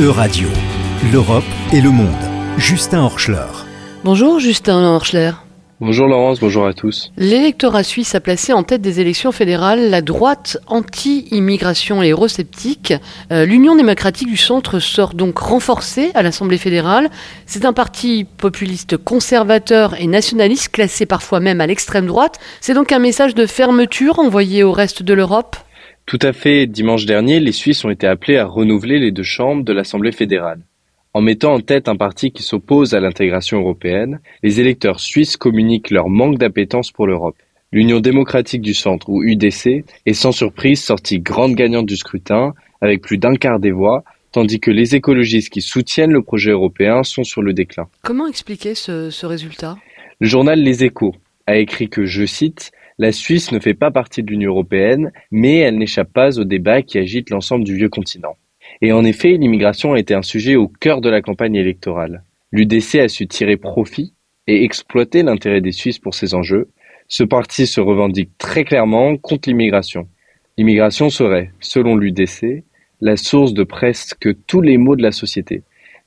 E-Radio, l'Europe et le monde. Justin Horschler. Bonjour Justin Horschler. Bonjour Laurence, bonjour à tous. L'électorat suisse a placé en tête des élections fédérales la droite anti-immigration et eurosceptique. Euh, L'Union démocratique du centre sort donc renforcée à l'Assemblée fédérale. C'est un parti populiste conservateur et nationaliste classé parfois même à l'extrême droite. C'est donc un message de fermeture envoyé au reste de l'Europe Tout à fait. Dimanche dernier, les Suisses ont été appelés à renouveler les deux chambres de l'Assemblée fédérale. En mettant en tête un parti qui s'oppose à l'intégration européenne, les électeurs suisses communiquent leur manque d'appétence pour l'Europe. L'Union démocratique du centre, ou UDC, est sans surprise sortie grande gagnante du scrutin, avec plus d'un quart des voix, tandis que les écologistes qui soutiennent le projet européen sont sur le déclin. Comment expliquer ce, ce résultat? Le journal Les Échos a écrit que, je cite, La Suisse ne fait pas partie de l'Union européenne, mais elle n'échappe pas au débat qui agite l'ensemble du vieux continent. Et en effet, l'immigration a été un sujet au cœur de la campagne électorale. L'UDC a su tirer profit et exploiter l'intérêt des Suisses pour ces enjeux. Ce parti se revendique très clairement contre l'immigration. L'immigration serait, selon l'UDC, la source de presque tous les maux de la société.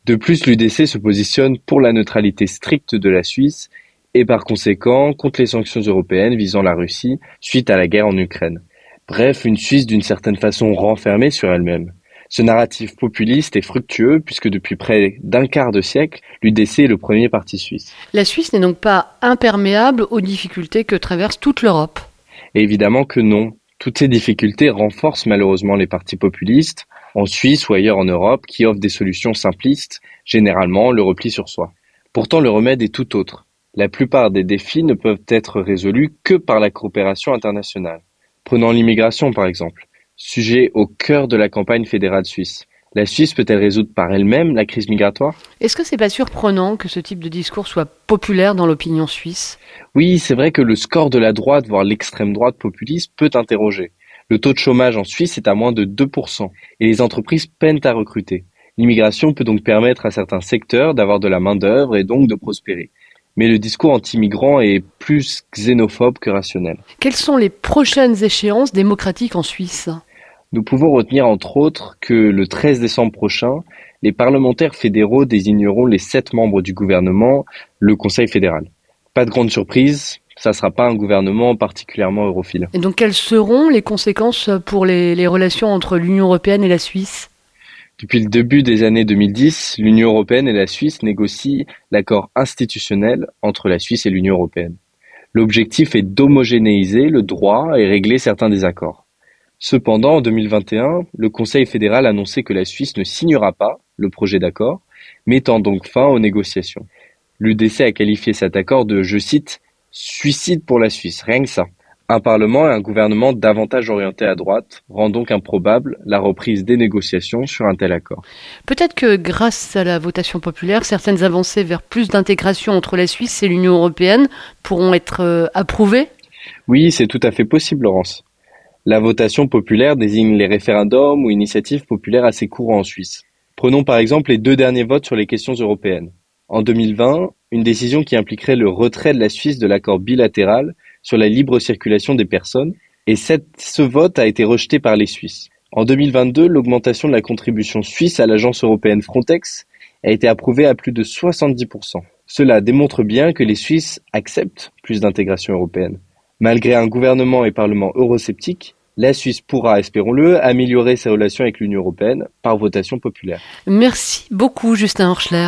De plus, l'UDC se positionne pour la neutralité stricte de la Suisse et par conséquent contre les sanctions européennes visant la Russie suite à la guerre en Ukraine. Bref, une Suisse d'une certaine façon renfermée sur elle-même. Ce narratif populiste est fructueux puisque depuis près d'un quart de siècle, l'UDC est le premier parti suisse. La Suisse n'est donc pas imperméable aux difficultés que traverse toute l'Europe. Évidemment que non. Toutes ces difficultés renforcent malheureusement les partis populistes, en Suisse ou ailleurs en Europe, qui offrent des solutions simplistes, généralement le repli sur soi. Pourtant, le remède est tout autre. La plupart des défis ne peuvent être résolus que par la coopération internationale. Prenons l'immigration par exemple. Sujet au cœur de la campagne fédérale suisse. La Suisse peut-elle résoudre par elle-même la crise migratoire? Est-ce que c'est pas surprenant que ce type de discours soit populaire dans l'opinion suisse? Oui, c'est vrai que le score de la droite, voire l'extrême droite populiste, peut interroger. Le taux de chômage en Suisse est à moins de 2%, et les entreprises peinent à recruter. L'immigration peut donc permettre à certains secteurs d'avoir de la main-d'œuvre et donc de prospérer. Mais le discours anti-migrant est plus xénophobe que rationnel. Quelles sont les prochaines échéances démocratiques en Suisse? Nous pouvons retenir entre autres que le 13 décembre prochain, les parlementaires fédéraux désigneront les sept membres du gouvernement, le Conseil fédéral. Pas de grande surprise, ça ne sera pas un gouvernement particulièrement europhile. Et donc quelles seront les conséquences pour les, les relations entre l'Union européenne et la Suisse? Depuis le début des années 2010, l'Union européenne et la Suisse négocient l'accord institutionnel entre la Suisse et l'Union européenne. L'objectif est d'homogénéiser le droit et régler certains désaccords. Cependant, en 2021, le Conseil fédéral a annoncé que la Suisse ne signera pas le projet d'accord, mettant donc fin aux négociations. L'UDC a qualifié cet accord de, je cite, suicide pour la Suisse, rien que ça. Un Parlement et un gouvernement davantage orientés à droite rend donc improbable la reprise des négociations sur un tel accord. Peut-être que grâce à la votation populaire, certaines avancées vers plus d'intégration entre la Suisse et l'Union européenne pourront être euh, approuvées? Oui, c'est tout à fait possible, Laurence. La votation populaire désigne les référendums ou initiatives populaires assez courants en Suisse. Prenons par exemple les deux derniers votes sur les questions européennes. En 2020, une décision qui impliquerait le retrait de la Suisse de l'accord bilatéral sur la libre circulation des personnes, et ce vote a été rejeté par les Suisses. En 2022, l'augmentation de la contribution suisse à l'agence européenne Frontex a été approuvée à plus de 70%. Cela démontre bien que les Suisses acceptent plus d'intégration européenne. Malgré un gouvernement et parlement eurosceptiques, la Suisse pourra, espérons-le, améliorer ses relations avec l'Union européenne par votation populaire. Merci beaucoup, Justin Horschler.